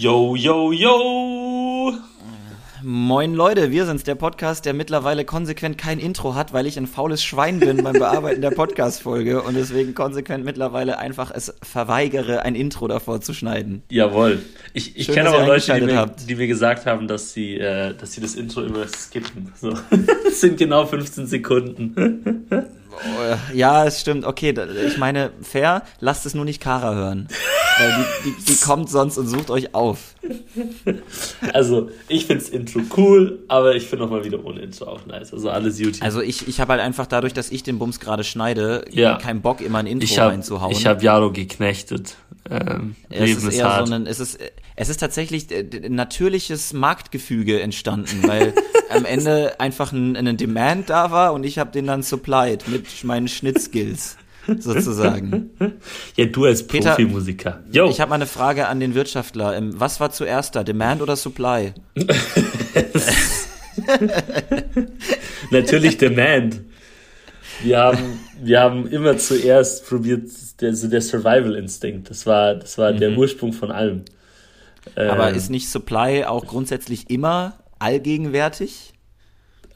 Yo, yo, yo! Moin Leute, wir sind's, der Podcast, der mittlerweile konsequent kein Intro hat, weil ich ein faules Schwein bin beim Bearbeiten der Podcast-Folge und deswegen konsequent mittlerweile einfach es verweigere, ein Intro davor zu schneiden. Jawohl. Ich, ich kenne aber Leute, die mir, die mir, gesagt haben, dass sie, äh, dass sie das Intro immer skippen. So. das sind genau 15 Sekunden. Ja, es stimmt. Okay, ich meine, fair, lasst es nur nicht Kara hören. Weil die, die, die kommt sonst und sucht euch auf. Also, ich find's Intro cool, aber ich finde auch mal wieder ohne Intro auch nice. Also alles YouTube. Also ich, ich habe halt einfach dadurch, dass ich den Bums gerade schneide, ja. keinen Bock, immer ein Intro ich hab, reinzuhauen. Ich habe Jaro geknechtet. Ähm, es ist eher hart. so ein, es ist, es ist tatsächlich ein natürliches Marktgefüge entstanden, weil am Ende einfach ein, ein Demand da war und ich habe den dann supplied mit meinen Schnittskills sozusagen. Ja, du als Peter, Profimusiker. Yo. Ich habe mal eine Frage an den Wirtschaftler. Ähm, was war zuerst da, Demand oder Supply? Natürlich Demand. Wir haben, wir haben immer zuerst probiert, der, so der Survival-Instinkt. Das war, das war mhm. der Ursprung von allem. Aber ähm, ist nicht Supply auch grundsätzlich immer allgegenwärtig?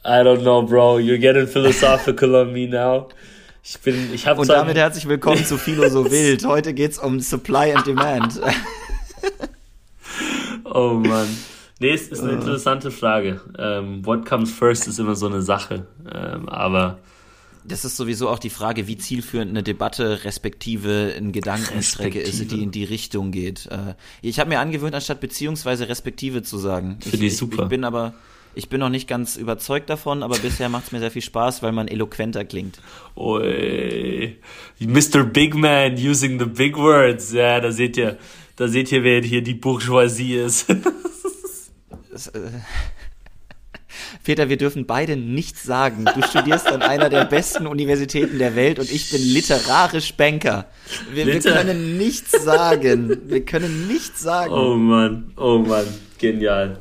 I don't know, bro. You're getting philosophical on me now. Ich bin, ich habe Und damit herzlich willkommen zu Philo so wild. Heute geht's um Supply and Demand. oh Mann. Nee, es ist eine äh. interessante Frage. Ähm, what comes first ist immer so eine Sache. Ähm, aber das ist sowieso auch die Frage, wie zielführend eine Debatte respektive eine Gedankenstrecke respektive. ist, die in die Richtung geht. Äh, ich habe mir angewöhnt, anstatt beziehungsweise respektive zu sagen. Finde ich, ich super. Ich bin aber ich bin noch nicht ganz überzeugt davon, aber bisher macht es mir sehr viel Spaß, weil man eloquenter klingt. Oi. Mr. Big Man using the big words. Ja, da seht ihr, da seht ihr, wer hier die Bourgeoisie ist. das, äh Peter, wir dürfen beide nichts sagen. Du studierst an einer der besten Universitäten der Welt und ich bin literarisch Banker. Wir, Liter wir können nichts sagen. Wir können nichts sagen. Oh Mann, oh Mann, genial.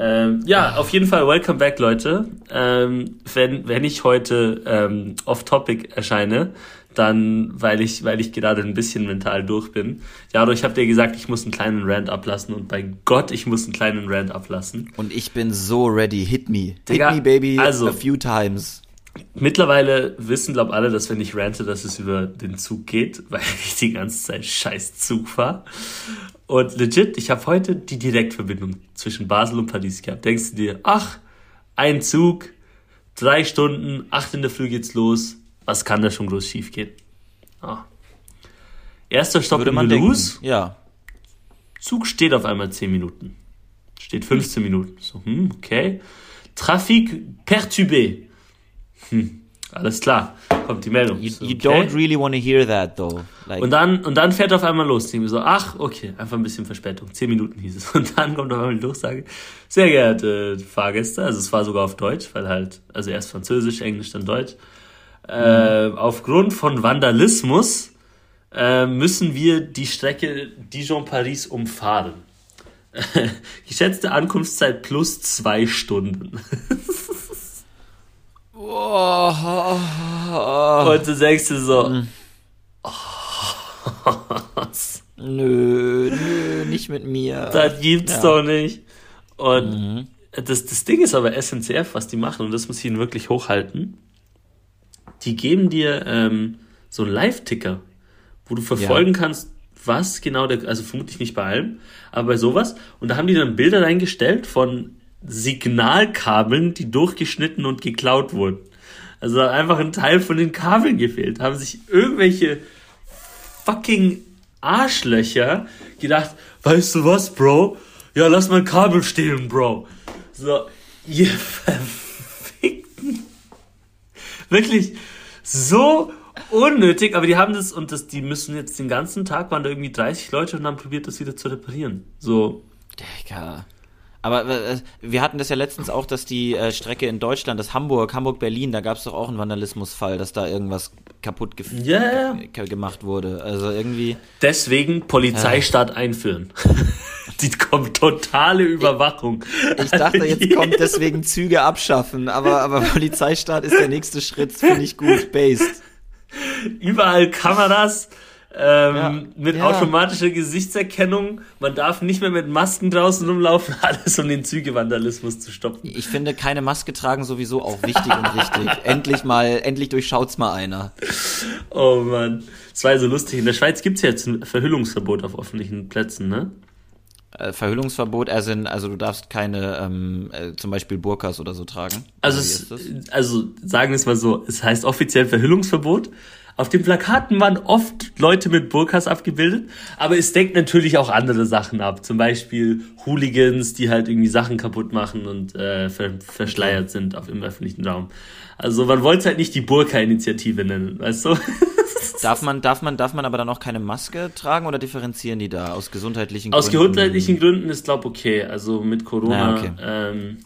Ähm, ja, auf jeden Fall welcome back, Leute. Ähm, wenn, wenn ich heute ähm, off-topic erscheine, dann, weil ich, weil ich gerade ein bisschen mental durch bin. Ja, ich habe dir gesagt, ich muss einen kleinen Rant ablassen und bei Gott, ich muss einen kleinen Rant ablassen. Und ich bin so ready. Hit me. Digga, Hit me, baby, also, a few times. Mittlerweile wissen, glaub alle, dass wenn ich rante, dass es über den Zug geht, weil ich die ganze Zeit scheiß Zug fahre. Und legit, ich habe heute die Direktverbindung zwischen Basel und Paris gehabt. Denkst du dir, ach, ein Zug, drei Stunden, acht in der Früh geht's los. Was kann da schon groß schief gehen? Ah. Erster Stopp Würde in Mulhouse. Ja. Zug steht auf einmal zehn Minuten. Steht 15 Minuten. So, hm, okay. Traffic perturbé. Hm, alles klar, kommt die Meldung. You, you okay. don't really want to hear that though. Like und dann und dann fährt auf einmal los. Ich so, ach, okay, einfach ein bisschen Verspätung. Zehn Minuten hieß es. Und dann kommt auf einmal die Durchsage. Sehr geehrte Fahrgäste, also es war sogar auf Deutsch, weil halt, also erst Französisch, Englisch, dann Deutsch. Äh, mhm. aufgrund von Vandalismus äh, müssen wir die Strecke Dijon-Paris umfahren. Geschätzte Ankunftszeit plus zwei Stunden. Und du denkst dir so, mhm. nö, nö, nicht mit mir. Das gibt's ja. doch nicht. Und mhm. das, das Ding ist aber SNCF, was die machen, und das muss ich ihnen wirklich hochhalten. Die geben dir ähm, so einen Live-Ticker, wo du verfolgen ja. kannst, was genau der, also vermutlich nicht bei allem, aber bei sowas. Und da haben die dann Bilder reingestellt von Signalkabeln, die durchgeschnitten und geklaut wurden. Also einfach ein Teil von den Kabeln gefehlt. Haben sich irgendwelche fucking Arschlöcher gedacht, weißt du was, Bro? Ja, lass mal ein Kabel stehlen, Bro. So, ihr verfickten. Wirklich so unnötig, aber die haben das und das, die müssen jetzt den ganzen Tag, waren da irgendwie 30 Leute und haben probiert, das wieder zu reparieren. So. Digga. Aber äh, wir hatten das ja letztens auch, dass die äh, Strecke in Deutschland, das Hamburg, Hamburg-Berlin, da gab es doch auch einen Vandalismusfall, dass da irgendwas kaputt ge yeah. gemacht wurde. Also irgendwie. Deswegen Polizeistaat äh. einführen. die kommt totale Überwachung. Ich, dachte, jetzt kommt deswegen Züge abschaffen, aber, aber Polizeistaat ist der nächste Schritt, finde ich gut, based. Überall Kameras ähm, ja. mit ja. automatischer Gesichtserkennung. Man darf nicht mehr mit Masken draußen rumlaufen, alles um den Zügevandalismus zu stoppen. Ich finde, keine Maske tragen sowieso auch wichtig und richtig. endlich mal, endlich durchschaut's mal einer. Oh man, das war ja so lustig. In der Schweiz gibt's ja jetzt ein Verhüllungsverbot auf öffentlichen Plätzen, ne? Äh, Verhüllungsverbot, also, also du darfst keine ähm, äh, zum Beispiel Burkas oder so tragen. Also, es, also sagen wir es mal so, es heißt offiziell Verhüllungsverbot. Auf den Plakaten waren oft Leute mit Burkas abgebildet, aber es deckt natürlich auch andere Sachen ab. Zum Beispiel Hooligans, die halt irgendwie Sachen kaputt machen und äh, ver verschleiert sind auf im öffentlichen Raum. Also man wollte es halt nicht die Burka-Initiative nennen, weißt du? Darf man, darf man, darf man aber dann auch keine Maske tragen oder differenzieren die da aus gesundheitlichen Gründen? Aus gesundheitlichen Gründen ist glaube okay. Also mit Corona, Na, okay. ähm,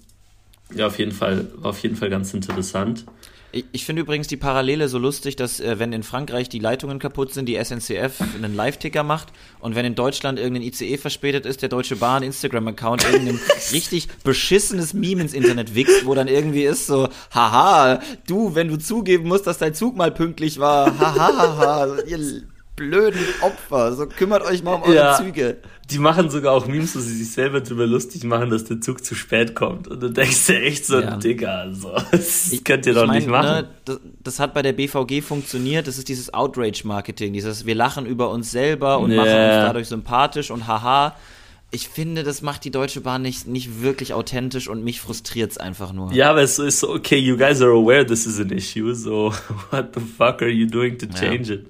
ja auf jeden Fall, auf jeden Fall ganz interessant. Ich, ich finde übrigens die Parallele so lustig, dass äh, wenn in Frankreich die Leitungen kaputt sind, die SNCF einen Live-Ticker macht und wenn in Deutschland irgendein ICE verspätet ist, der Deutsche Bahn Instagram-Account irgendein richtig beschissenes Meme ins Internet wichst, wo dann irgendwie ist so, haha, du, wenn du zugeben musst, dass dein Zug mal pünktlich war, haha, haha, ihr blöden Opfer, so kümmert euch mal um eure ja. Züge die machen sogar auch Memes, wo sie sich selber drüber lustig machen, dass der Zug zu spät kommt. Und du denkst dir echt so, ja. Digga, also, das ich, könnt ihr doch mein, nicht machen. Ne, das, das, hat bei der BVG funktioniert. Das ist dieses Outrage-Marketing, dieses wir lachen über uns selber und yeah. machen uns dadurch sympathisch und haha. Ich finde, das macht die Deutsche Bahn nicht, nicht wirklich authentisch und mich frustriert es einfach nur. Ja, aber es ist so, okay, you guys are aware this is an issue, so what the fuck are you doing to change ja. it?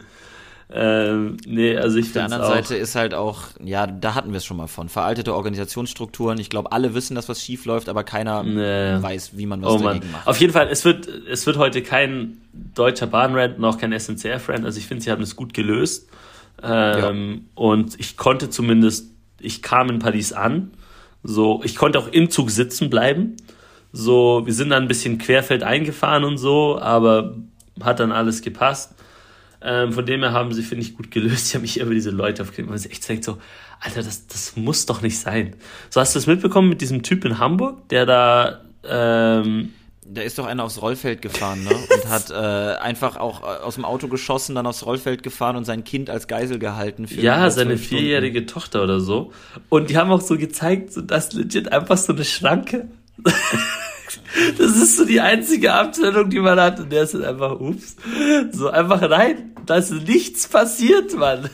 Ähm, nee, also ich Auf der anderen auch. Seite ist halt auch, ja, da hatten wir es schon mal von. Veraltete Organisationsstrukturen. Ich glaube, alle wissen, dass was schief läuft, aber keiner nee. weiß, wie man was oh, dagegen macht. Auf jeden Fall, es wird, es wird heute kein deutscher Bahnrand, noch kein SNCF-Rand. Also ich finde, sie haben es gut gelöst. Ähm, ja. Und ich konnte zumindest, ich kam in Paris an. So, ich konnte auch im Zug sitzen bleiben. So, wir sind dann ein bisschen querfeld eingefahren und so, aber hat dann alles gepasst. Ähm, von dem her haben sie, finde ich, gut gelöst. Ich habe mich über diese Leute aufgeregt, weil es echt zeigt so, Alter, das, das muss doch nicht sein. So, hast du das mitbekommen mit diesem Typ in Hamburg, der da, ähm, da ist doch einer aufs Rollfeld gefahren, ne? Und hat äh, einfach auch äh, aus dem Auto geschossen, dann aufs Rollfeld gefahren und sein Kind als Geisel gehalten. Ja, seine vierjährige Stunden. Tochter oder so. Und die haben auch so gezeigt, so dass legit einfach so eine Schranke. Das ist so die einzige Abteilung, die man hat. Und der ist halt einfach, ups, so einfach rein. Da ist nichts passiert, Mann.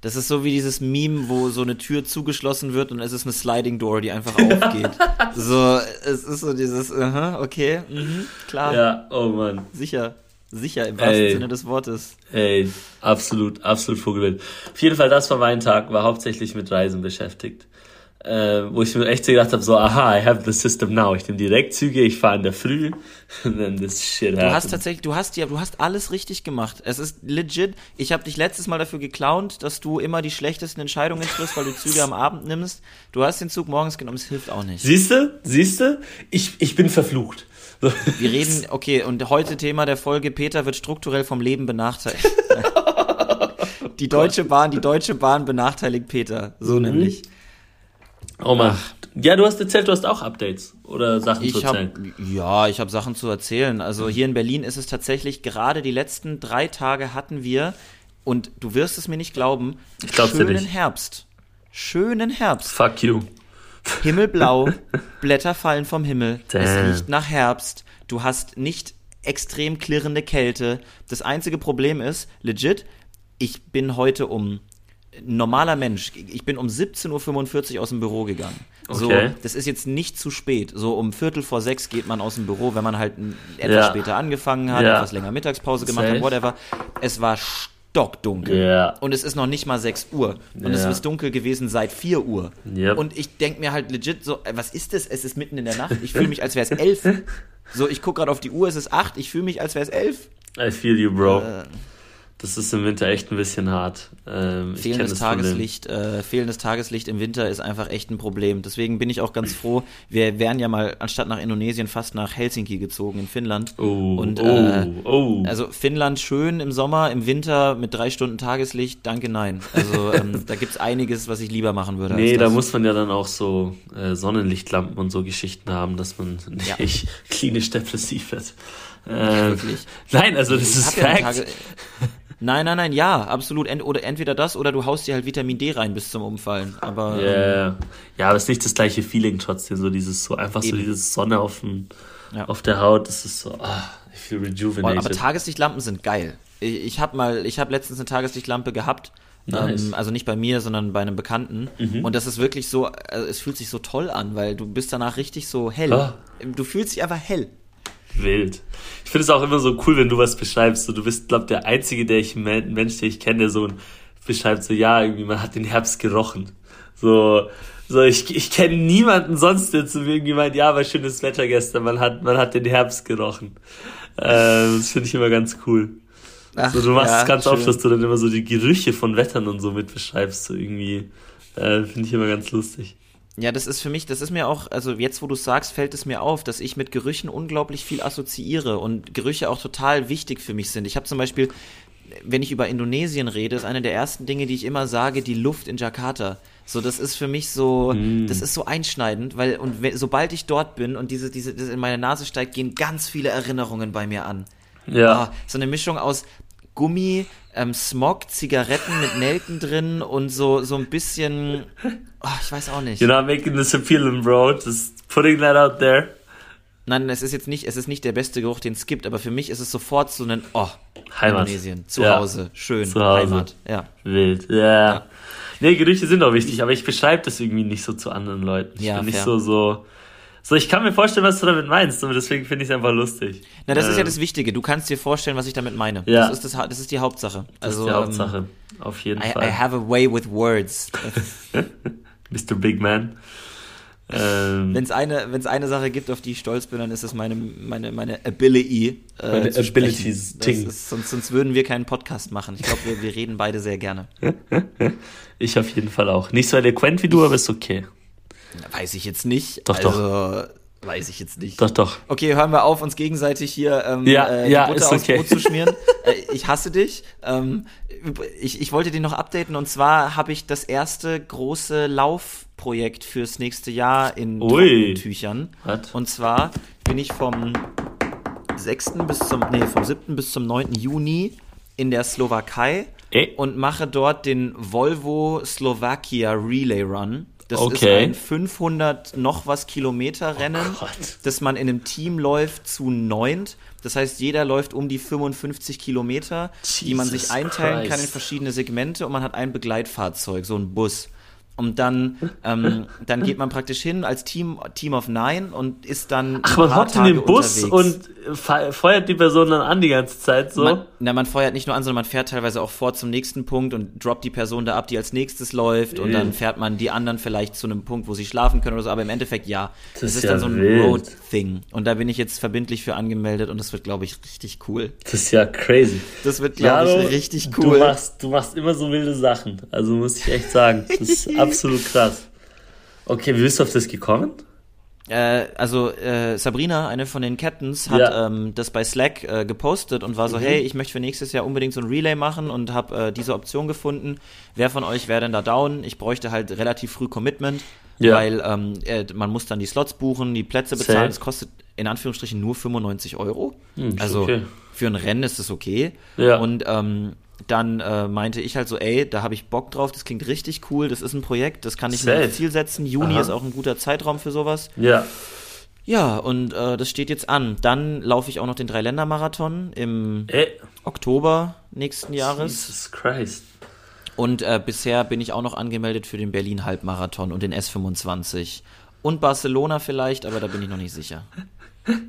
Das ist so wie dieses Meme, wo so eine Tür zugeschlossen wird und es ist eine Sliding Door, die einfach aufgeht. so, es ist so dieses, uh -huh, okay, mhm, klar. Ja, oh Mann. Sicher. Sicher, im wahrsten Sinne des Wortes. Ey, absolut, absolut Vogelwild. Auf jeden Fall, das war mein Tag, war hauptsächlich mit Reisen beschäftigt äh, wo ich mir echt so gedacht habe, so, aha, I have the system now. Ich nehme Direktzüge, ich fahre in der Früh und dann das shit Du hast tatsächlich, du hast ja, du hast alles richtig gemacht. Es ist legit. Ich habe dich letztes Mal dafür geklaunt, dass du immer die schlechtesten Entscheidungen triffst, weil du Züge am Abend nimmst. Du hast den Zug morgens genommen, es hilft auch nicht. Siehst du? Siehst du? Ich, ich bin verflucht. Wir reden, okay, und heute Thema der Folge, Peter wird strukturell vom Leben benachteiligt. die Deutsche Bahn, die Deutsche Bahn benachteiligt Peter. So mhm. nämlich. Oh Mann. Ach. Ja, du hast erzählt, du hast auch Updates oder Sachen ich zu erzählen. Hab, ja, ich habe Sachen zu erzählen. Also hier in Berlin ist es tatsächlich, gerade die letzten drei Tage hatten wir, und du wirst es mir nicht glauben, schönen nicht. Herbst. Schönen Herbst. Fuck you. Himmelblau, Blätter fallen vom Himmel, Damn. es riecht nach Herbst, du hast nicht extrem klirrende Kälte. Das einzige Problem ist, legit, ich bin heute um normaler Mensch, ich bin um 17.45 Uhr aus dem Büro gegangen. So, okay. das ist jetzt nicht zu spät. So um Viertel vor sechs geht man aus dem Büro, wenn man halt etwas ja. später angefangen hat, ja. etwas länger Mittagspause gemacht Safe. hat, whatever. Es war stockdunkel. Yeah. Und es ist noch nicht mal 6 Uhr. Und yeah. es ist dunkel gewesen seit 4 Uhr. Yep. Und ich denke mir halt legit so, was ist das? Es ist mitten in der Nacht. Ich fühle mich, als wäre es 11. So, ich gucke gerade auf die Uhr, es ist 8. Ich fühle mich, als wäre es 11. I feel you, bro. Äh, das ist im Winter echt ein bisschen hart. Ähm, fehlendes Tageslicht, äh, fehlendes Tageslicht im Winter ist einfach echt ein Problem. Deswegen bin ich auch ganz froh. Wir wären ja mal anstatt nach Indonesien fast nach Helsinki gezogen in Finnland. Oh, und oh, äh, oh. also Finnland schön im Sommer, im Winter mit drei Stunden Tageslicht. Danke, nein. Also ähm, da gibt's einiges, was ich lieber machen würde. Nee, da muss man ja dann auch so äh, Sonnenlichtlampen und so Geschichten haben, dass man nicht ja. klinisch depressiv wird. Äh, Nein, also das ist Fact. Ja Nein, nein, nein, ja, absolut. Ent oder entweder das oder du haust dir halt Vitamin D rein bis zum Umfallen. Aber yeah. ähm, ja, aber es ist nicht das gleiche Feeling trotzdem, so dieses so einfach eben. so dieses Sonne auf, dem, ja. auf der Haut, das ist so, ah, ich feel rejuvenated. aber Tageslichtlampen sind geil. Ich, ich habe mal, ich habe letztens eine Tageslichtlampe gehabt. Nice. Ähm, also nicht bei mir, sondern bei einem Bekannten. Mhm. Und das ist wirklich so, also es fühlt sich so toll an, weil du bist danach richtig so hell. Ah. Du fühlst dich einfach hell. Wild. Ich finde es auch immer so cool, wenn du was beschreibst. So, du bist, glaub der einzige, der ich Mensch, den ich kenne, der so beschreibt, so ja, irgendwie man hat den Herbst gerochen. So, so ich, ich kenne niemanden sonst, der zu mir irgendwie meint, ja, war schönes Wetter gestern, man hat, man hat den Herbst gerochen. Äh, das finde ich immer ganz cool. Ach, so, du machst ja, es ganz schön. oft, dass du dann immer so die Gerüche von Wettern und so mit beschreibst, so irgendwie. Äh, finde ich immer ganz lustig. Ja, das ist für mich, das ist mir auch, also jetzt, wo du sagst, fällt es mir auf, dass ich mit Gerüchen unglaublich viel assoziiere und Gerüche auch total wichtig für mich sind. Ich habe zum Beispiel, wenn ich über Indonesien rede, ist eine der ersten Dinge, die ich immer sage, die Luft in Jakarta. So, das ist für mich so, mm. das ist so einschneidend, weil, und sobald ich dort bin und diese, diese, das in meine Nase steigt, gehen ganz viele Erinnerungen bei mir an. Ja. Oh, so eine Mischung aus Gummi, ähm, Smog, Zigaretten mit Nelken drin und so, so ein bisschen, oh, ich weiß auch nicht. You're not making this appealing, bro. Just putting that out there. Nein, es ist jetzt nicht, es ist nicht der beste Geruch, den es gibt, aber für mich ist es sofort so ein, oh, Heimat. Indonesien, zu ja. Hause, schön, zu Hause. Heimat, ja. Wild, ja. ja. Nee, Gerüche sind auch wichtig, aber ich beschreibe das irgendwie nicht so zu anderen Leuten. Ich ja, bin nicht fair. so, so, so, ich kann mir vorstellen, was du damit meinst, und deswegen finde ich es einfach lustig. Na, das ähm, ist ja ähm. das Wichtige. Du kannst dir vorstellen, was ich damit meine. Ja. Das ist, das, das ist die Hauptsache. Das also, ist die Hauptsache. Ähm, Auf jeden I, Fall. I have a way with words. Mr. Big Man. Ähm, wenn es eine, wenn's eine Sache gibt, auf die ich stolz bin, dann ist es meine, meine, meine Ability. Äh, meine Abilities. Ist, sonst, sonst würden wir keinen Podcast machen. Ich glaube, wir, wir reden beide sehr gerne. ich auf jeden Fall auch. Nicht so eloquent wie du, aber ist okay. Weiß ich jetzt nicht. Doch, also, doch. Weiß ich jetzt nicht. Doch, doch. Okay, hören wir auf, uns gegenseitig hier ähm, ja, äh, ja, Butter aufs okay. Brot zu schmieren. äh, ich hasse dich. Ähm, ich, ich wollte dich noch updaten und zwar habe ich das erste große Laufprojekt fürs nächste Jahr in Tüchern. Und zwar bin ich vom 6. bis zum, nee, vom 7. bis zum 9. Juni in der Slowakei äh? und mache dort den Volvo Slovakia Relay Run. Das okay. ist ein 500 noch was Kilometer Rennen, oh das man in einem Team läuft zu neunt. Das heißt, jeder läuft um die 55 Kilometer, Jesus die man sich einteilen Christ. kann in verschiedene Segmente und man hat ein Begleitfahrzeug, so ein Bus. Und dann, ähm, dann geht man praktisch hin als Team, Team of Nine und ist dann. Ach, man hockt in den Bus unterwegs. und feuert die Person dann an die ganze Zeit so? Man, na, man feuert nicht nur an, sondern man fährt teilweise auch vor zum nächsten Punkt und droppt die Person da ab, die als nächstes läuft. Und dann fährt man die anderen vielleicht zu einem Punkt, wo sie schlafen können oder so. Aber im Endeffekt ja. Das, das ist, ja dann so ein Road-Thing. Und da bin ich jetzt verbindlich für angemeldet und das wird, glaube ich, richtig cool. Das ist ja crazy. Das wird, glaube ich, richtig cool. Du machst, du machst immer so wilde Sachen. Also muss ich echt sagen. Das ist absolut krass. Okay, wie bist du auf das gekommen? Äh, also äh, Sabrina, eine von den Captains, hat ja. ähm, das bei Slack äh, gepostet und war so, mhm. hey, ich möchte für nächstes Jahr unbedingt so ein Relay machen und habe äh, diese Option gefunden. Wer von euch wäre denn da down? Ich bräuchte halt relativ früh Commitment, ja. weil ähm, äh, man muss dann die Slots buchen, die Plätze bezahlen. Es kostet in Anführungsstrichen nur 95 Euro. Hm, also okay. für ein Rennen ist es okay. Ja. Und ähm, dann äh, meinte ich halt so, ey, da habe ich Bock drauf, das klingt richtig cool, das ist ein Projekt, das kann ich Safe. mir als Ziel setzen. Juni Aha. ist auch ein guter Zeitraum für sowas. Ja. Ja, und äh, das steht jetzt an. Dann laufe ich auch noch den Dreiländer-Marathon im ey. Oktober nächsten Jahres. Jesus Christ. Und äh, bisher bin ich auch noch angemeldet für den Berlin-Halbmarathon und den S25. Und Barcelona vielleicht, aber da bin ich noch nicht sicher.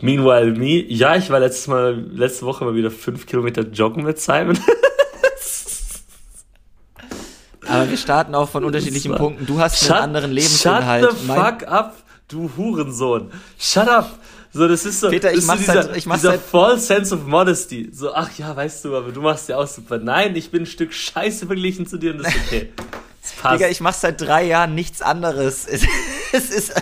Meanwhile me, ja, ich war letztes Mal, letzte Woche mal wieder fünf Kilometer joggen mit Simon. Aber wir starten auch von unterschiedlichen Punkten. Du hast einen anderen Lebensinhalt. Shut the fuck up, du Hurensohn. Shut up. So, das ist so, Peter, ich mach's dieser, halt, ich mach's dieser halt. false sense of modesty. So, ach ja, weißt du, aber du machst ja auch super. Nein, ich bin ein Stück Scheiße verglichen zu dir und das ist okay. Das passt. Digga, ich mach seit drei Jahren nichts anderes. Es, es ist,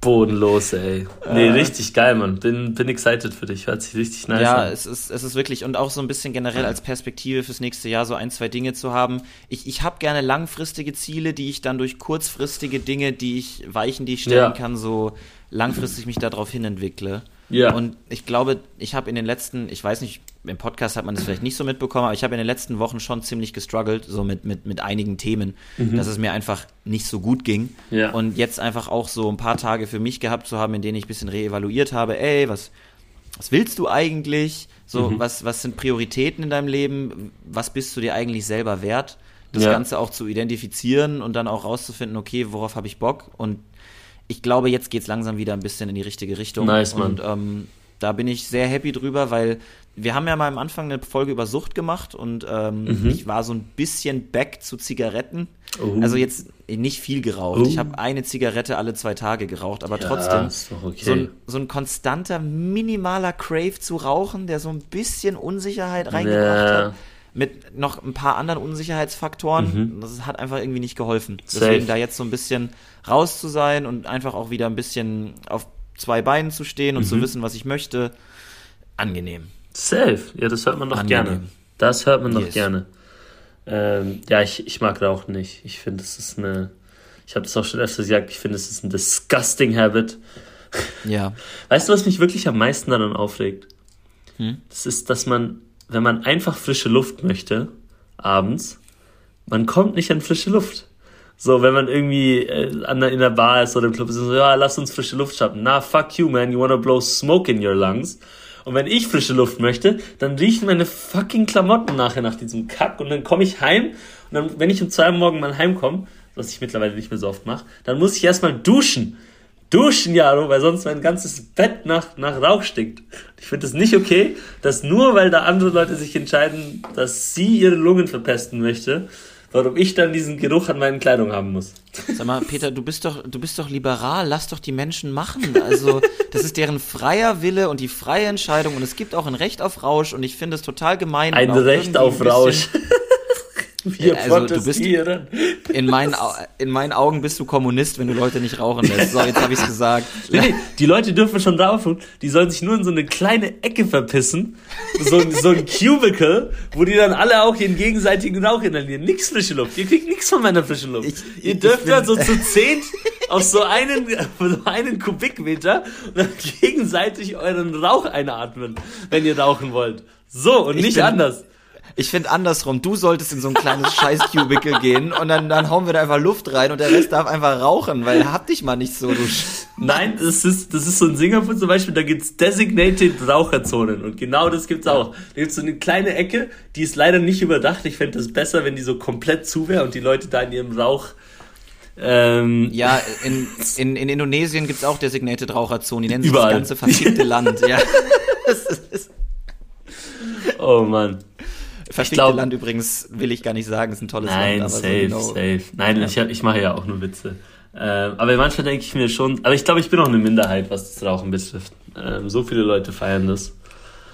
Bodenlos, ey. Nee, äh, richtig geil, Mann. Bin, bin excited für dich. Hört sich richtig nice ja, an. Ja, es ist, es ist wirklich und auch so ein bisschen generell als Perspektive fürs nächste Jahr so ein, zwei Dinge zu haben. Ich, ich habe gerne langfristige Ziele, die ich dann durch kurzfristige Dinge, die ich, Weichen, die ich stellen ja. kann, so langfristig mich darauf hin entwickle. Ja. Und ich glaube, ich habe in den letzten, ich weiß nicht, im Podcast hat man das vielleicht nicht so mitbekommen, aber ich habe in den letzten Wochen schon ziemlich gestruggelt, so mit, mit, mit einigen Themen, mhm. dass es mir einfach nicht so gut ging. Ja. Und jetzt einfach auch so ein paar Tage für mich gehabt zu haben, in denen ich ein bisschen reevaluiert habe, ey, was, was willst du eigentlich? So, mhm. was, was sind Prioritäten in deinem Leben? Was bist du dir eigentlich selber wert? Das ja. Ganze auch zu identifizieren und dann auch rauszufinden, okay, worauf habe ich Bock? Und ich glaube, jetzt geht es langsam wieder ein bisschen in die richtige Richtung. Nice, Mann. Und ähm, da bin ich sehr happy drüber, weil wir haben ja mal am Anfang eine Folge über Sucht gemacht und ähm, mhm. ich war so ein bisschen back zu Zigaretten. Uh. Also jetzt nicht viel geraucht. Uh. Ich habe eine Zigarette alle zwei Tage geraucht, aber ja, trotzdem okay. so, ein, so, ein, konstanter, minimaler Crave zu rauchen, der so ein bisschen Unsicherheit reingebracht ja. hat. Mit noch ein paar anderen Unsicherheitsfaktoren. Mhm. Das hat einfach irgendwie nicht geholfen. Safe. Deswegen da jetzt so ein bisschen raus zu sein und einfach auch wieder ein bisschen auf zwei Beinen zu stehen und mhm. zu wissen, was ich möchte. Angenehm. Safe. Ja, das hört man doch Angenehm. gerne. Das hört man yes. doch gerne. Ähm, ja, ich, ich mag Rauchen nicht. Ich finde, es ist eine. Ich habe das auch schon öfter gesagt, ich finde, es ist ein disgusting habit. Ja. Weißt du, was mich wirklich am meisten daran aufregt? Hm? Das ist, dass man, wenn man einfach frische Luft möchte, abends, man kommt nicht an frische Luft. So, wenn man irgendwie äh, an der, in der Bar ist oder im Club ist, so, ja, lass uns frische Luft schaffen. Na, fuck you, man, you wanna blow smoke in your lungs. Und wenn ich frische Luft möchte, dann riechen meine fucking Klamotten nachher nach diesem Kack und dann komme ich heim und dann, wenn ich um zwei Uhr morgen mal heimkomme, was ich mittlerweile nicht mehr so oft mache, dann muss ich erstmal duschen. Duschen, ja, weil sonst mein ganzes Bett nach, nach Rauch stinkt. Ich finde es nicht okay, dass nur weil da andere Leute sich entscheiden, dass sie ihre Lungen verpesten möchte, warum ich dann diesen Geruch an meinen Kleidung haben muss. Sag mal, Peter, du bist doch, du bist doch liberal, lass doch die Menschen machen. Also, das ist deren freier Wille und die freie Entscheidung und es gibt auch ein Recht auf Rausch und ich finde es total gemein. Ein Recht auf Rausch. Wir also, du bist in meinen, in meinen Augen bist du Kommunist, wenn du Leute nicht rauchen lässt. So, jetzt habe ich es gesagt. Nee, nee, die Leute dürfen schon rauchen. Die sollen sich nur in so eine kleine Ecke verpissen. So, so ein Cubicle, wo die dann alle auch ihren gegenseitigen Rauch inhalieren. Nix frische Luft. Ihr kriegt nichts von meiner frischen Luft. Ich, Ihr dürft dann so zu zehn auf so einen, so einen Kubikmeter und dann gegenseitig euren Rauch einatmen, wenn ihr rauchen wollt. So und nicht bin, anders. Ich finde andersrum, du solltest in so ein kleines Scheiß-Cubicle gehen und dann, dann hauen wir da einfach Luft rein und der Rest darf einfach rauchen, weil hab dich mal nicht so, du Nein, das ist, das ist so in Singapur zum Beispiel, da gibt's Designated Raucherzonen und genau das gibt's auch. Da gibt's so eine kleine Ecke, die ist leider nicht überdacht. Ich fände es besser, wenn die so komplett zu wäre und die Leute da in ihrem Rauch ähm, ja, in, in, in Indonesien gibt's auch Designated Raucherzonen, die nennen sich das ganze verfickte Land. Ja. oh Mann. Verfickte Land übrigens will ich gar nicht sagen, ist ein tolles nein, Land. Nein, safe, so genau. safe. Nein, ja. ich, ich mache ja auch nur Witze. Äh, aber manchmal denke ich mir schon, aber ich glaube, ich bin auch eine Minderheit, was das Rauchen betrifft. Ähm, so viele Leute feiern das.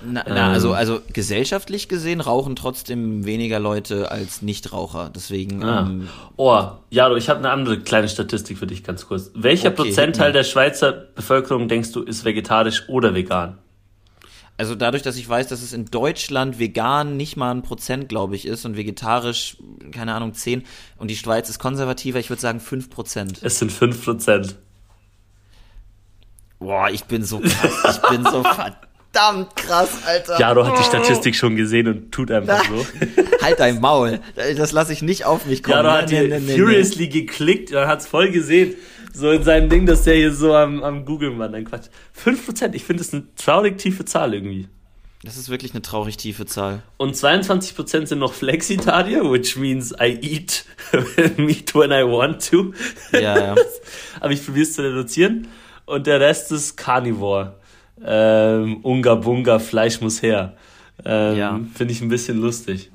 Na, na, also, ähm. also gesellschaftlich gesehen rauchen trotzdem weniger Leute als Nichtraucher. Deswegen. Ah. Ähm, oh, Jaro, ich habe eine andere kleine Statistik für dich ganz kurz. Welcher okay, Prozentteil der Schweizer Bevölkerung denkst du ist vegetarisch oder vegan? Also dadurch, dass ich weiß, dass es in Deutschland vegan nicht mal ein Prozent, glaube ich, ist und vegetarisch, keine Ahnung, zehn und die Schweiz ist konservativer, ich würde sagen fünf Prozent. Es sind fünf Prozent. Boah, ich bin so krass, ich bin so verdammt krass, Alter. Jaro hat die Statistik schon gesehen und tut einfach so. halt dein Maul, das lasse ich nicht auf mich kommen. Jaro hat nee, nee, nee, furiously geklickt und hat es voll gesehen so in seinem Ding, dass der hier so am, am Googeln war. Nein, Quatsch. 5%, ich finde das eine traurig tiefe Zahl irgendwie. Das ist wirklich eine traurig tiefe Zahl. Und 22% sind noch Flexitarier, which means I eat meat when I want to. Ja, ja. Aber ich probiere es zu reduzieren. Und der Rest ist Carnivore. Ähm, Unga Bunga, Fleisch muss her. Ähm, ja. Finde ich ein bisschen lustig.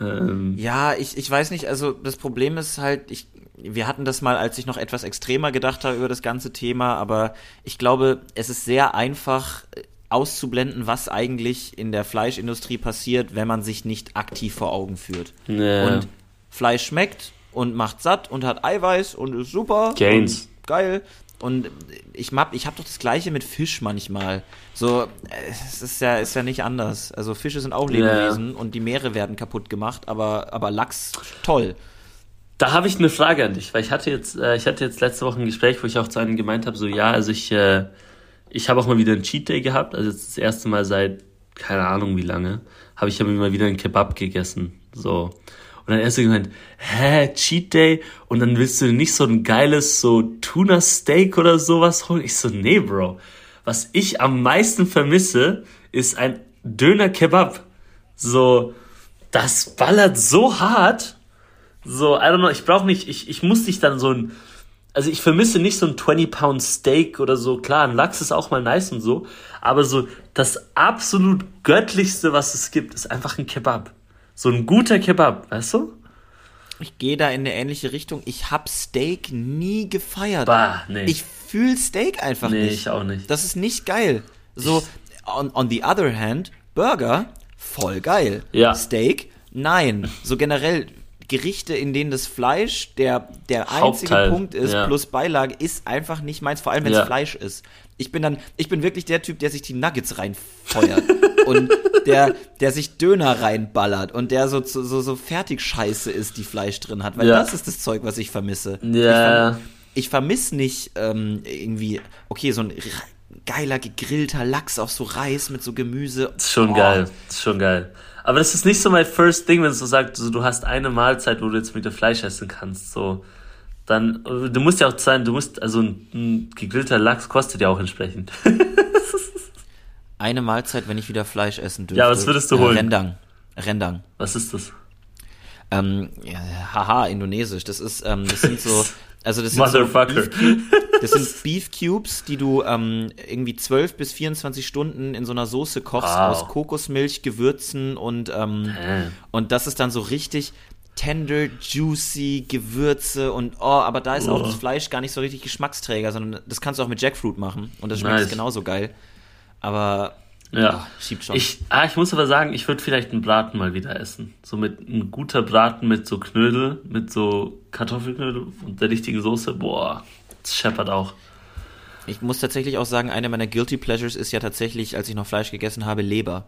Ähm, ja, ich, ich weiß nicht, also das Problem ist halt, ich wir hatten das mal, als ich noch etwas extremer gedacht habe über das ganze Thema, aber ich glaube, es ist sehr einfach äh, auszublenden, was eigentlich in der Fleischindustrie passiert, wenn man sich nicht aktiv vor Augen führt. Ja. Und Fleisch schmeckt und macht satt und hat Eiweiß und ist super. Gains. geil. Und ich hab, ich hab doch das gleiche mit Fisch manchmal. So, es ist ja, ist ja nicht anders. Also Fische sind auch Lebewesen ja. und die Meere werden kaputt gemacht, aber, aber Lachs, toll. Da habe ich eine Frage an dich, weil ich hatte jetzt, äh, ich hatte jetzt letzte Woche ein Gespräch, wo ich auch zu einem gemeint habe, so ja, also ich, äh, ich habe auch mal wieder einen Cheat Day gehabt, also jetzt das erste Mal seit keine Ahnung wie lange, habe ich ja mal wieder einen Kebab gegessen. So. Und dann erst so gemeint, hä, Cheat Day? Und dann willst du nicht so ein geiles, so Tuna Steak oder sowas holen? Ich so, nee, Bro. Was ich am meisten vermisse, ist ein Döner Kebab. So, das ballert so hart. So, I don't know, ich brauche nicht, ich, ich muss nicht dann so ein, also ich vermisse nicht so ein 20-Pound Steak oder so. Klar, ein Lachs ist auch mal nice und so. Aber so das absolut göttlichste, was es gibt, ist einfach ein Kebab. So ein guter Kebab, weißt du? Ich gehe da in eine ähnliche Richtung. Ich hab Steak nie gefeiert. Bah, nee. Ich fühl Steak einfach nee, nicht. Nee, ich auch nicht. Das ist nicht geil. So, on, on the other hand, Burger, voll geil. Ja. Steak, nein. So generell, Gerichte, in denen das Fleisch der, der einzige Punkt ist, ja. plus Beilage, ist einfach nicht meins, vor allem wenn es ja. Fleisch ist. Ich bin dann, ich bin wirklich der Typ, der sich die Nuggets reinfeuert und der, der sich Döner reinballert und der so, so, so fertig scheiße ist, die Fleisch drin hat, weil ja. das ist das Zeug, was ich vermisse. Ja. Ich, ich vermisse nicht ähm, irgendwie, okay, so ein geiler gegrillter Lachs auf so Reis mit so Gemüse. Das ist schon oh. geil, das ist schon geil. Aber das ist nicht so mein First Ding, wenn es so sagt, so, du hast eine Mahlzeit, wo du jetzt mit dem Fleisch essen kannst. So, dann, du musst ja auch sein, du musst, also ein, ein gegrillter Lachs kostet ja auch entsprechend. eine Mahlzeit, wenn ich wieder Fleisch essen dürfte. Ja, was würdest du holen? Rendang. Rendang. Was ist das? Ähm, ja, haha, indonesisch. Das ist, ähm, das sind so, also das sind. So Beef, das sind Beef Cubes, die du ähm, irgendwie 12 bis 24 Stunden in so einer Soße kochst wow. aus Kokosmilch, Gewürzen und ähm, äh. und das ist dann so richtig tender, juicy Gewürze und oh, aber da ist oh. auch das Fleisch gar nicht so richtig Geschmacksträger, sondern das kannst du auch mit Jackfruit machen und das schmeckt nice. genauso geil. Aber ja, oh, schiebt schon. Ich, ah, ich muss aber sagen, ich würde vielleicht einen Braten mal wieder essen. So mit ein guter Braten mit so Knödel, mit so Kartoffelknödel und der richtigen Soße. Boah, das scheppert auch. Ich muss tatsächlich auch sagen, eine meiner Guilty Pleasures ist ja tatsächlich, als ich noch Fleisch gegessen habe, Leber.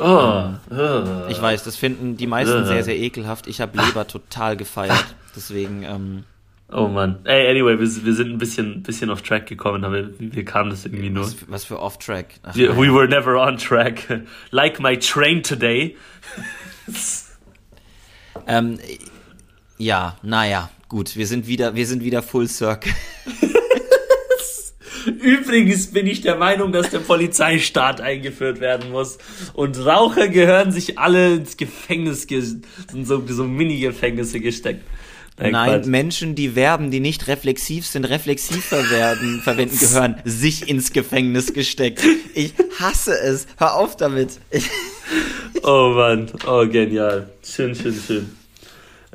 Oh, uh, ich weiß, das finden die meisten uh, sehr, sehr ekelhaft. Ich habe Leber total gefeiert. Deswegen, ähm, Oh Mann. Ey, anyway, wir, wir sind ein bisschen, bisschen off track gekommen, aber wir kamen das irgendwie nur. Was, was für off track? Ach, we, we were never on track. like my train today. ähm, ja, naja, gut, wir sind wieder, wir sind wieder full circle. Übrigens bin ich der Meinung, dass der Polizeistaat eingeführt werden muss. Und Raucher gehören sich alle ins Gefängnis, sind so, so Mini-Gefängnisse gesteckt. Nein, Nein Menschen, die werben, die nicht reflexiv sind, reflexiv verwerten, verwenden, gehören sich ins Gefängnis gesteckt. Ich hasse es. Hör auf damit. oh Mann, oh genial. Schön, schön, schön.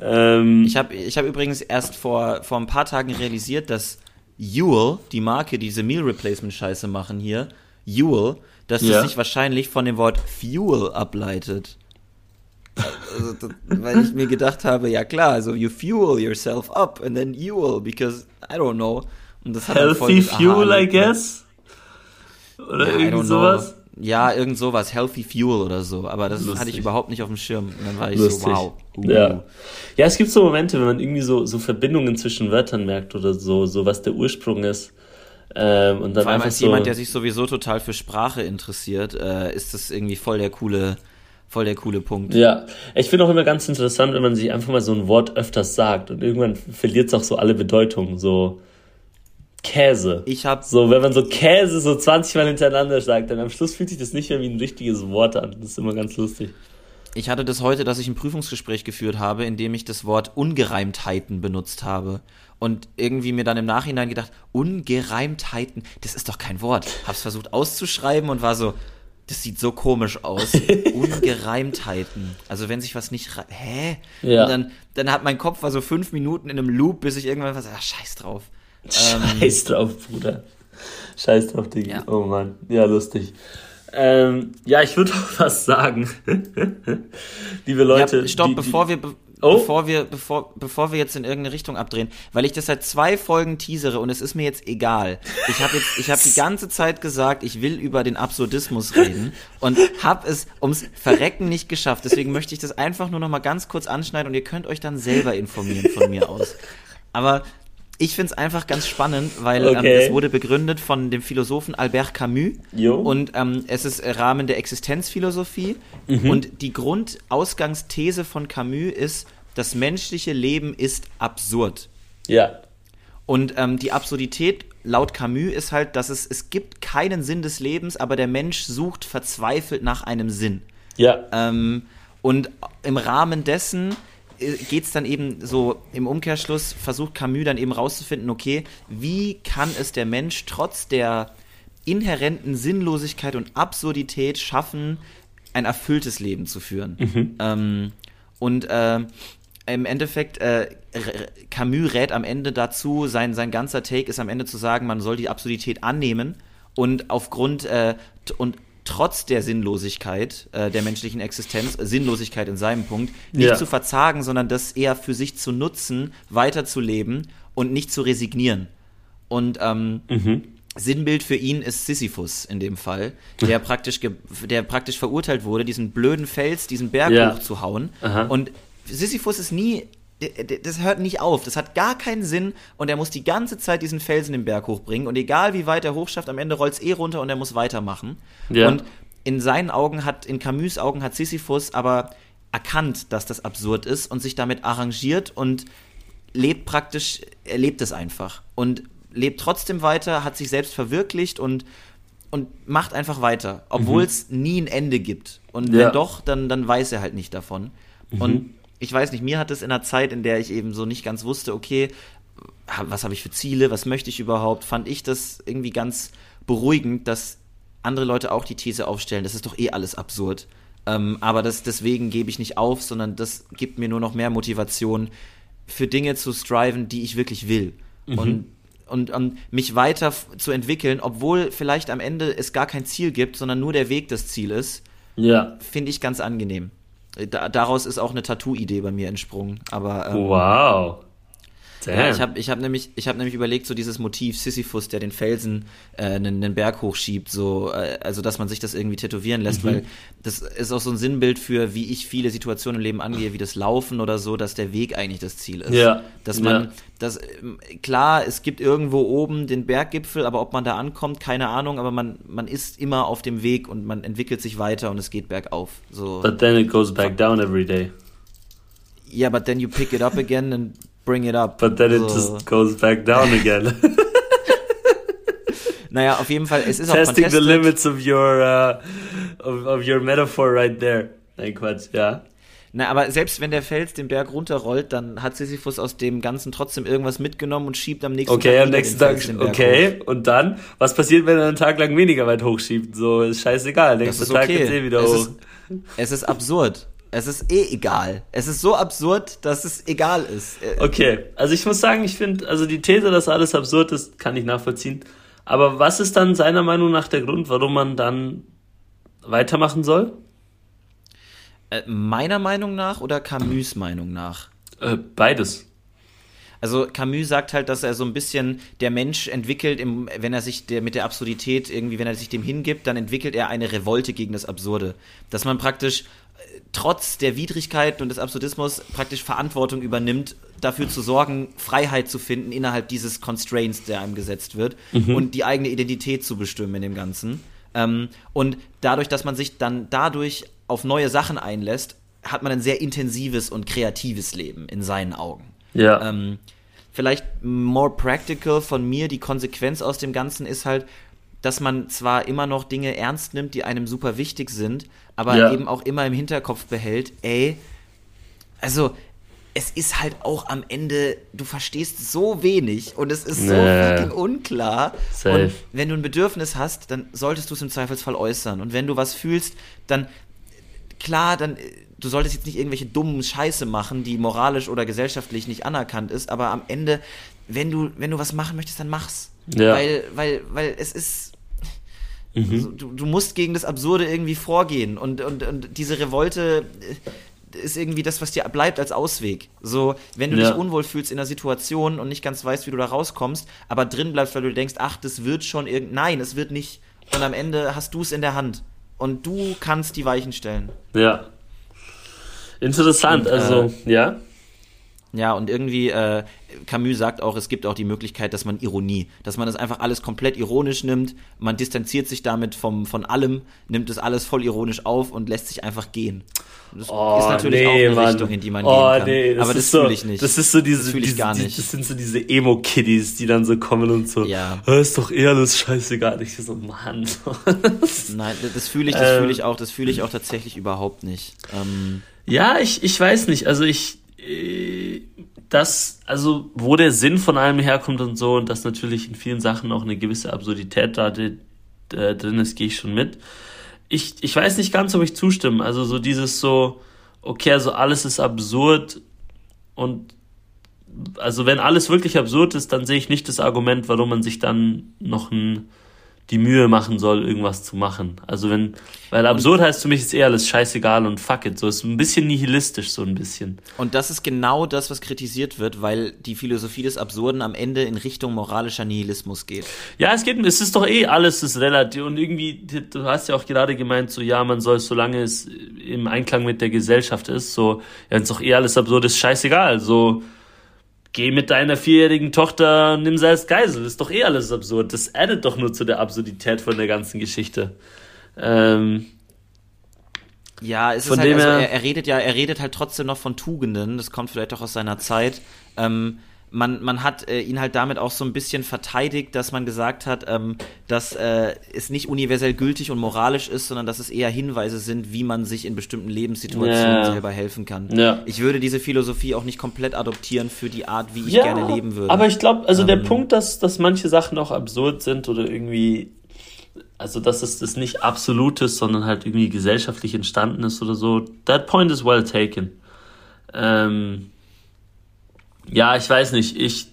Ähm, ich habe ich hab übrigens erst vor, vor ein paar Tagen realisiert, dass Ewell, die Marke, die diese Meal Replacement Scheiße machen hier, Ewell, dass ja. das sich wahrscheinlich von dem Wort Fuel ableitet. Also, das, weil ich mir gedacht habe, ja klar, also you fuel yourself up and then you will, because I don't know. Und das hat Healthy Fuel, I guess? Oder ja, irgend sowas? Ja, irgend sowas, Healthy Fuel oder so. Aber das Lustig. hatte ich überhaupt nicht auf dem Schirm. Und dann war ich Lustig. so, wow. Uh. Ja. ja, es gibt so Momente, wenn man irgendwie so, so Verbindungen zwischen Wörtern merkt oder so, so was der Ursprung ist. Ähm, und dann Vor allem als so jemand, der sich sowieso total für Sprache interessiert, äh, ist das irgendwie voll der coole voll der coole Punkt. Ja, ich finde auch immer ganz interessant, wenn man sich einfach mal so ein Wort öfters sagt und irgendwann verliert es auch so alle Bedeutung. So Käse. Ich hab so, wenn man so Käse so 20 Mal hintereinander sagt, dann am Schluss fühlt sich das nicht mehr wie ein richtiges Wort an. Das ist immer ganz lustig. Ich hatte das heute, dass ich ein Prüfungsgespräch geführt habe, in dem ich das Wort Ungereimtheiten benutzt habe. Und irgendwie mir dann im Nachhinein gedacht, Ungereimtheiten, das ist doch kein Wort. Hab's versucht auszuschreiben und war so, das sieht so komisch aus. Ungereimtheiten. Also wenn sich was nicht. Hä? Ja. Und dann, dann hat mein Kopf war so fünf Minuten in einem Loop, bis ich irgendwann was. Ach, scheiß drauf. Scheiß ähm, drauf, Bruder. Scheiß drauf, Digga. Ja. Oh Mann. Ja, lustig. Ähm, ja, ich würde auch was sagen. Liebe Leute. Ja, stopp, die, bevor wir, Oh. Bevor wir, bevor, bevor wir jetzt in irgendeine Richtung abdrehen, weil ich das seit zwei Folgen teasere und es ist mir jetzt egal. Ich habe jetzt, ich habe die ganze Zeit gesagt, ich will über den Absurdismus reden und habe es ums Verrecken nicht geschafft. Deswegen möchte ich das einfach nur noch mal ganz kurz anschneiden und ihr könnt euch dann selber informieren von mir aus. Aber ich finde es einfach ganz spannend, weil ähm, okay. ähm, es wurde begründet von dem Philosophen Albert Camus jo. und ähm, es ist Rahmen der Existenzphilosophie mhm. und die Grundausgangsthese von Camus ist, das menschliche Leben ist absurd. Ja. Und ähm, die Absurdität laut Camus ist halt, dass es, es gibt keinen Sinn des Lebens, aber der Mensch sucht verzweifelt nach einem Sinn. Ja. Ähm, und im Rahmen dessen äh, geht es dann eben so im Umkehrschluss, versucht Camus dann eben rauszufinden, okay, wie kann es der Mensch trotz der inhärenten Sinnlosigkeit und Absurdität schaffen, ein erfülltes Leben zu führen. Mhm. Ähm, und äh, im Endeffekt, äh, Camus rät am Ende dazu, sein, sein ganzer Take ist am Ende zu sagen, man soll die Absurdität annehmen und aufgrund äh, und trotz der Sinnlosigkeit äh, der menschlichen Existenz, äh, Sinnlosigkeit in seinem Punkt, nicht ja. zu verzagen, sondern das eher für sich zu nutzen, weiterzuleben und nicht zu resignieren. Und ähm, mhm. Sinnbild für ihn ist Sisyphus in dem Fall, der praktisch, der praktisch verurteilt wurde, diesen blöden Fels, diesen Berg ja. hochzuhauen. Aha. Und Sisyphus ist nie das hört nicht auf. Das hat gar keinen Sinn und er muss die ganze Zeit diesen Felsen den Berg hochbringen und egal wie weit er hochschafft, am Ende rollt es eh runter und er muss weitermachen. Ja. Und in seinen Augen hat, in Camus Augen hat Sisyphus aber erkannt, dass das absurd ist und sich damit arrangiert und lebt praktisch, er lebt es einfach und lebt trotzdem weiter, hat sich selbst verwirklicht und und macht einfach weiter, obwohl es mhm. nie ein Ende gibt. Und ja. wenn doch, dann, dann weiß er halt nicht davon. Mhm. Und ich weiß nicht, mir hat es in einer Zeit, in der ich eben so nicht ganz wusste, okay, was habe ich für Ziele, was möchte ich überhaupt, fand ich das irgendwie ganz beruhigend, dass andere Leute auch die These aufstellen, das ist doch eh alles absurd. Ähm, aber das, deswegen gebe ich nicht auf, sondern das gibt mir nur noch mehr Motivation, für Dinge zu striven, die ich wirklich will. Mhm. Und, und, und mich weiter zu entwickeln, obwohl vielleicht am Ende es gar kein Ziel gibt, sondern nur der Weg das Ziel ist, ja. finde ich ganz angenehm. Da, daraus ist auch eine Tattoo-Idee bei mir entsprungen. Aber ähm, wow. Ja, ich habe ich hab nämlich, hab nämlich überlegt, so dieses Motiv Sisyphus, der den Felsen äh, einen, einen Berg hochschiebt, so, äh, also dass man sich das irgendwie tätowieren lässt, mhm. weil das ist auch so ein Sinnbild für, wie ich viele Situationen im Leben angehe, wie das Laufen oder so, dass der Weg eigentlich das Ziel ist. Ja. Dass man, ja. dass, klar, es gibt irgendwo oben den Berggipfel, aber ob man da ankommt, keine Ahnung, aber man, man ist immer auf dem Weg und man entwickelt sich weiter und es geht bergauf. So. But then it goes back down every day. Yeah, but then you pick it up again and bring it up. But then it so. just goes back down again. naja, auf jeden Fall, es ist Testing auch Testing the limits of your, uh, of, of your metaphor right there. Nein, Quatsch, ja. Na, aber selbst wenn der Fels den Berg runterrollt, dann hat Sisyphus aus dem Ganzen trotzdem irgendwas mitgenommen und schiebt am nächsten okay, Tag. Okay, am nächsten Tag, okay. Hoch. Und dann? Was passiert, wenn er einen Tag lang weniger weit hochschiebt? So, ist scheißegal. Nächsten Tag okay. geht's eh wieder es hoch. Ist, es ist absurd. Es ist eh egal. Es ist so absurd, dass es egal ist. Äh, okay, also ich muss sagen, ich finde, also die These, dass alles absurd ist, kann ich nachvollziehen. Aber was ist dann seiner Meinung nach der Grund, warum man dann weitermachen soll? Äh, meiner Meinung nach oder Camus Meinung nach? Äh, beides. Also Camus sagt halt, dass er so ein bisschen der Mensch entwickelt, im, wenn er sich der, mit der Absurdität irgendwie, wenn er sich dem hingibt, dann entwickelt er eine Revolte gegen das Absurde. Dass man praktisch trotz der Widrigkeiten und des Absurdismus praktisch Verantwortung übernimmt, dafür zu sorgen, Freiheit zu finden innerhalb dieses Constraints, der einem gesetzt wird mhm. und die eigene Identität zu bestimmen in dem Ganzen. Ähm, und dadurch, dass man sich dann dadurch auf neue Sachen einlässt, hat man ein sehr intensives und kreatives Leben in seinen Augen. Ja. Ähm, vielleicht more practical von mir, die Konsequenz aus dem Ganzen ist halt, dass man zwar immer noch Dinge ernst nimmt, die einem super wichtig sind, aber ja. eben auch immer im Hinterkopf behält, ey, also es ist halt auch am Ende, du verstehst so wenig und es ist nee. so fucking unklar. Safe. Und wenn du ein Bedürfnis hast, dann solltest du es im Zweifelsfall äußern. Und wenn du was fühlst, dann klar, dann du solltest jetzt nicht irgendwelche dummen Scheiße machen, die moralisch oder gesellschaftlich nicht anerkannt ist, aber am Ende, wenn du, wenn du was machen möchtest, dann mach's. Ja. Weil, weil, weil es ist, Mhm. Also, du, du, musst gegen das Absurde irgendwie vorgehen und, und, und diese Revolte äh, ist irgendwie das, was dir bleibt als Ausweg. So, wenn du ja. dich unwohl fühlst in einer Situation und nicht ganz weißt, wie du da rauskommst, aber drin bleibst, weil du denkst, ach, das wird schon irgend. Nein, es wird nicht. Und am Ende hast du es in der Hand. Und du kannst die Weichen stellen. Ja. Interessant, und, also, äh, ja. Ja, und irgendwie, äh, Camus sagt auch, es gibt auch die Möglichkeit, dass man Ironie, dass man das einfach alles komplett ironisch nimmt, man distanziert sich damit vom, von allem, nimmt es alles voll ironisch auf und lässt sich einfach gehen. Das oh, ist natürlich nee, auch eine Mann. Richtung, in die man oh, gehen kann. Nee, das Aber das so, fühle ich nicht. Das ist so diese, das fühle ich gar nicht. Das sind so diese Emo-Kiddies, die dann so kommen und so, ja. ist doch eher alles scheißegal. Ich so, Mann. Nein, das fühle ich, das ähm, fühle ich auch, das fühle ich auch tatsächlich überhaupt nicht. Ähm, ja, ich, ich weiß nicht. Also ich, äh, das, also wo der Sinn von allem herkommt und so und dass natürlich in vielen Sachen auch eine gewisse Absurdität da drin ist, gehe ich schon mit. Ich, ich weiß nicht ganz, ob ich zustimme. Also so dieses so, okay, also alles ist absurd und also wenn alles wirklich absurd ist, dann sehe ich nicht das Argument, warum man sich dann noch ein die Mühe machen soll, irgendwas zu machen. Also wenn, weil absurd heißt für mich ist eher alles scheißegal und fuck it. So ist ein bisschen nihilistisch, so ein bisschen. Und das ist genau das, was kritisiert wird, weil die Philosophie des Absurden am Ende in Richtung moralischer Nihilismus geht. Ja, es geht, es ist doch eh alles ist relativ und irgendwie, du hast ja auch gerade gemeint, so ja, man soll, solange es im Einklang mit der Gesellschaft ist, so, ja, wenn es doch eh alles absurd ist, scheißegal, so, geh mit deiner vierjährigen Tochter, nimm sie als Geisel. Ist doch eh alles absurd. Das addet doch nur zu der Absurdität von der ganzen Geschichte. Ähm, ja, es ist halt, also er, er, redet ja, er redet halt trotzdem noch von Tugenden. Das kommt vielleicht auch aus seiner Zeit. Ähm, man, man hat äh, ihn halt damit auch so ein bisschen verteidigt, dass man gesagt hat, ähm, dass äh, es nicht universell gültig und moralisch ist, sondern dass es eher Hinweise sind, wie man sich in bestimmten Lebenssituationen ja. selber helfen kann. Ja. Ich würde diese Philosophie auch nicht komplett adoptieren für die Art, wie ich ja, gerne leben würde. Aber ich glaube, also ähm, der Punkt, dass, dass manche Sachen auch absurd sind oder irgendwie also dass es das nicht absolut ist, sondern halt irgendwie gesellschaftlich entstanden ist oder so. That point is well taken. Ähm, ja, ich weiß nicht. Ich,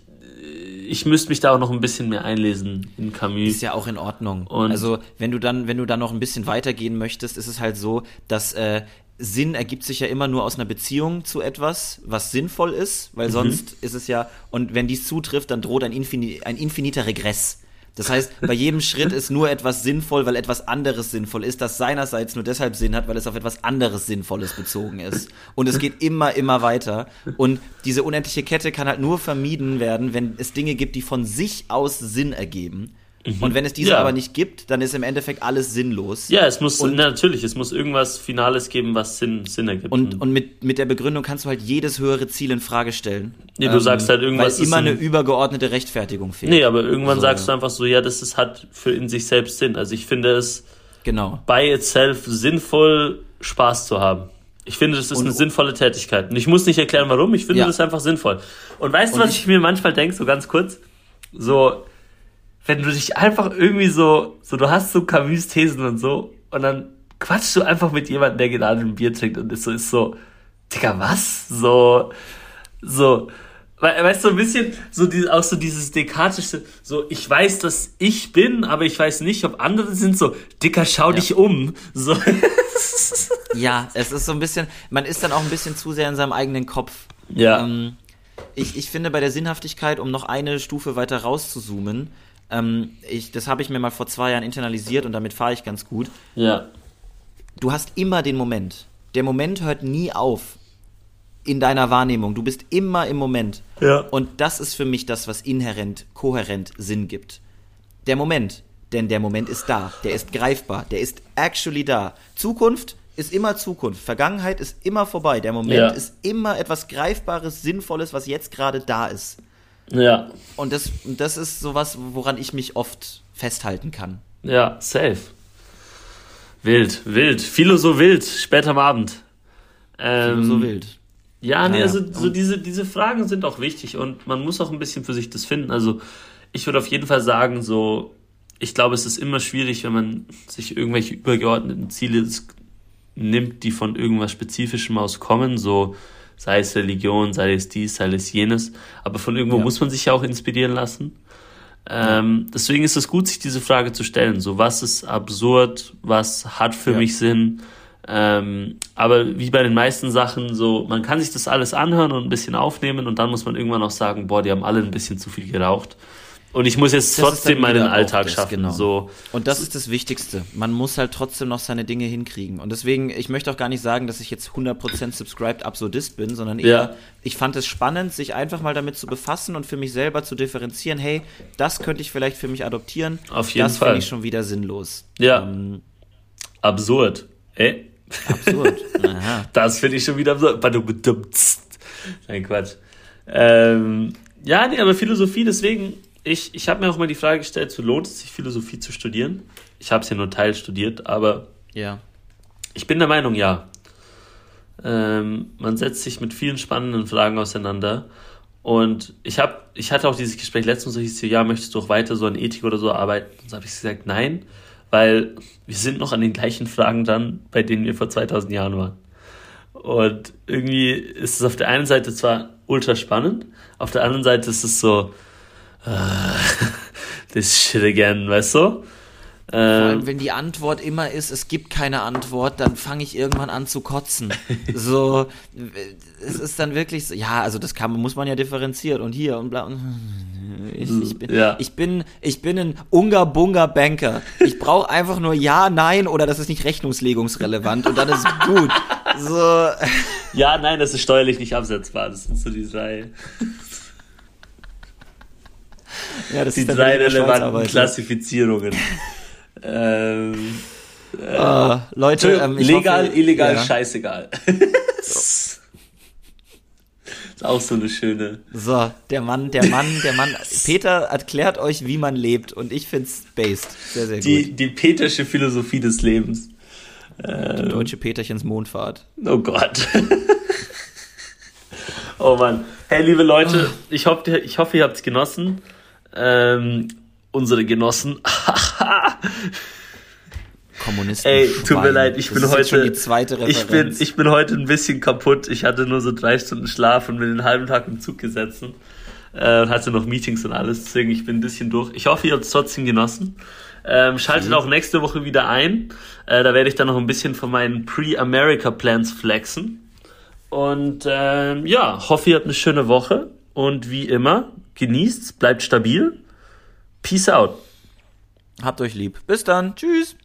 ich müsste mich da auch noch ein bisschen mehr einlesen in Camus. Ist ja auch in Ordnung. Und also wenn du dann, wenn du dann noch ein bisschen weitergehen möchtest, ist es halt so, dass äh, Sinn ergibt sich ja immer nur aus einer Beziehung zu etwas, was sinnvoll ist, weil mhm. sonst ist es ja, und wenn dies zutrifft, dann droht ein, Infin ein infiniter Regress. Das heißt, bei jedem Schritt ist nur etwas sinnvoll, weil etwas anderes sinnvoll ist, das seinerseits nur deshalb Sinn hat, weil es auf etwas anderes Sinnvolles bezogen ist. Und es geht immer, immer weiter. Und diese unendliche Kette kann halt nur vermieden werden, wenn es Dinge gibt, die von sich aus Sinn ergeben. Mhm. Und wenn es diese ja. aber nicht gibt, dann ist im Endeffekt alles sinnlos. Ja, es muss, und, natürlich, es muss irgendwas Finales geben, was Sinn, Sinn ergibt. Und, und mit, mit der Begründung kannst du halt jedes höhere Ziel in Frage stellen. Nee, du ähm, sagst halt irgendwas. Weil immer eine übergeordnete Rechtfertigung fehlt. Nee, aber irgendwann so, sagst du einfach so, ja, das ist, hat für in sich selbst Sinn. Also ich finde es genau. by itself sinnvoll, Spaß zu haben. Ich finde, das ist und, eine sinnvolle Tätigkeit. Und ich muss nicht erklären, warum, ich finde ja. das einfach sinnvoll. Und weißt du, was ich, ich mir manchmal denke, so ganz kurz? So, wenn du dich einfach irgendwie so, so du hast so Camus Thesen und so und dann quatschst du einfach mit jemandem, der gerade ein Bier trinkt und ist so, ist so, Digga, was? So, so, weißt du, ein bisschen so die, auch so dieses Descartesche, so, ich weiß, dass ich bin, aber ich weiß nicht, ob andere sind, so, Dicker, schau ja. dich um, so. ja, es ist so ein bisschen, man ist dann auch ein bisschen zu sehr in seinem eigenen Kopf. Ja. Ähm, ich, ich finde bei der Sinnhaftigkeit, um noch eine Stufe weiter rauszuzoomen, ähm, ich, das habe ich mir mal vor zwei Jahren internalisiert und damit fahre ich ganz gut. Ja. Du hast immer den Moment. Der Moment hört nie auf in deiner Wahrnehmung. Du bist immer im Moment. Ja. Und das ist für mich das, was inhärent, kohärent Sinn gibt. Der Moment. Denn der Moment ist da. Der ist greifbar. Der ist actually da. Zukunft ist immer Zukunft. Vergangenheit ist immer vorbei. Der Moment ja. ist immer etwas Greifbares, Sinnvolles, was jetzt gerade da ist. Ja. Und das, das ist sowas, woran ich mich oft festhalten kann. Ja, safe. Wild, wild. Philo wild, später am Abend. Ähm, Philo wild. Ja, nee, also so diese, diese Fragen sind auch wichtig und man muss auch ein bisschen für sich das finden. Also ich würde auf jeden Fall sagen, so, ich glaube, es ist immer schwierig, wenn man sich irgendwelche übergeordneten Ziele nimmt, die von irgendwas Spezifischem aus kommen, so sei es Religion, sei es dies, sei es jenes. Aber von irgendwo ja. muss man sich ja auch inspirieren lassen. Ähm, deswegen ist es gut, sich diese Frage zu stellen. So, was ist absurd? Was hat für ja. mich Sinn? Ähm, aber wie bei den meisten Sachen, so, man kann sich das alles anhören und ein bisschen aufnehmen und dann muss man irgendwann auch sagen, boah, die haben alle ein bisschen zu viel geraucht. Und ich muss jetzt Das trotzdem meinen Alltag das, schaffen. genau. So. Und das ist das Wichtigste. Man muss halt trotzdem noch seine Dinge hinkriegen. Und deswegen, ich möchte auch gar nicht sagen, dass ich jetzt 100% subscribed Absurdist bin, sondern eher, Ja. ich fand es spannend, sich einfach mal damit zu befassen und für mich selber zu differenzieren, hey, das könnte ich vielleicht für mich adoptieren. Auf jeden das Fall. finde ich schon wieder sinnlos. Ja. Ähm, Absurd. Ey? absurd. Aha. Das finde ich schon wieder absurd. Nein, Quatsch. Ähm, ja, nee, aber Philosophie, deswegen, ich, ich habe mir auch mal die Frage gestellt, so lohnt es sich, Philosophie zu studieren? Ich habe es ja nur teilstudiert, aber Ja. ich bin der Meinung, ja. Ähm, man setzt sich mit vielen spannenden Fragen auseinander. Und ich habe, ich hatte auch dieses Gespräch letztens, so hieß es, ja, möchtest du auch weiter so an Ethik oder so arbeiten? Und so habe ich gesagt, nein, weil wir sind noch an den gleichen Fragen dran, bei denen wir vor 2000 Jahren waren. Und irgendwie ist es auf der einen Seite zwar ultra spannend, auf der anderen Seite ist es so, das shit again, weißt du? Vor allem, Ähm, wenn die Antwort immer ist, es gibt keine Antwort, dann fange ich irgendwann an zu kotzen. So, es ist dann wirklich so, ja, also das kann, muss man ja differenzieren und hier und bla. und- Ich, ich, bin, Ja. ich bin, ich bin ein Unga-Bunga-Banker. Ich brauche einfach nur Ja, Nein oder das ist nicht rechnungslegungsrelevant und dann ist gut. So, Ja, nein, das ist steuerlich nicht absetzbar. Das sind so die drei, ja, das die drei relevanten. Klassifizierungen. ähm, Ah, Leute, ähm, legal, hoffe, illegal, ja. scheißegal. ist auch so eine schöne. So, der Mann, der Mann, der Mann. Peter erklärt euch, wie man lebt und ich find's based. Sehr, sehr gut. Die, die petersche Philosophie des Lebens. Ähm, Deutsche Peterchens Mondfahrt. Oh Gott. oh Mann. Hey, liebe Leute, ich hoffe, ich hoffe ihr habt es genossen. Ähm, unsere Genossen. Kommunisten. Ey, tut mir leid, ich Das bin heute. schon die zweite ich, bin, ich bin heute ein bisschen kaputt. Ich hatte nur so drei Stunden Schlaf und bin den halben Tag im Zug gesessen. Äh, und hatte noch Meetings und alles. Deswegen, ich bin ein bisschen durch. Ich hoffe, ihr habt es trotzdem genossen. Ähm, schaltet auch nächste Woche wieder ein. Äh, da werde ich dann noch ein bisschen von meinen Pre-America-Plans flexen. Und ähm, ja, hoffe, ihr habt eine schöne Woche. Und wie immer, genießt's, bleibt stabil. Peace out. Habt euch lieb. Bis dann. Tschüss.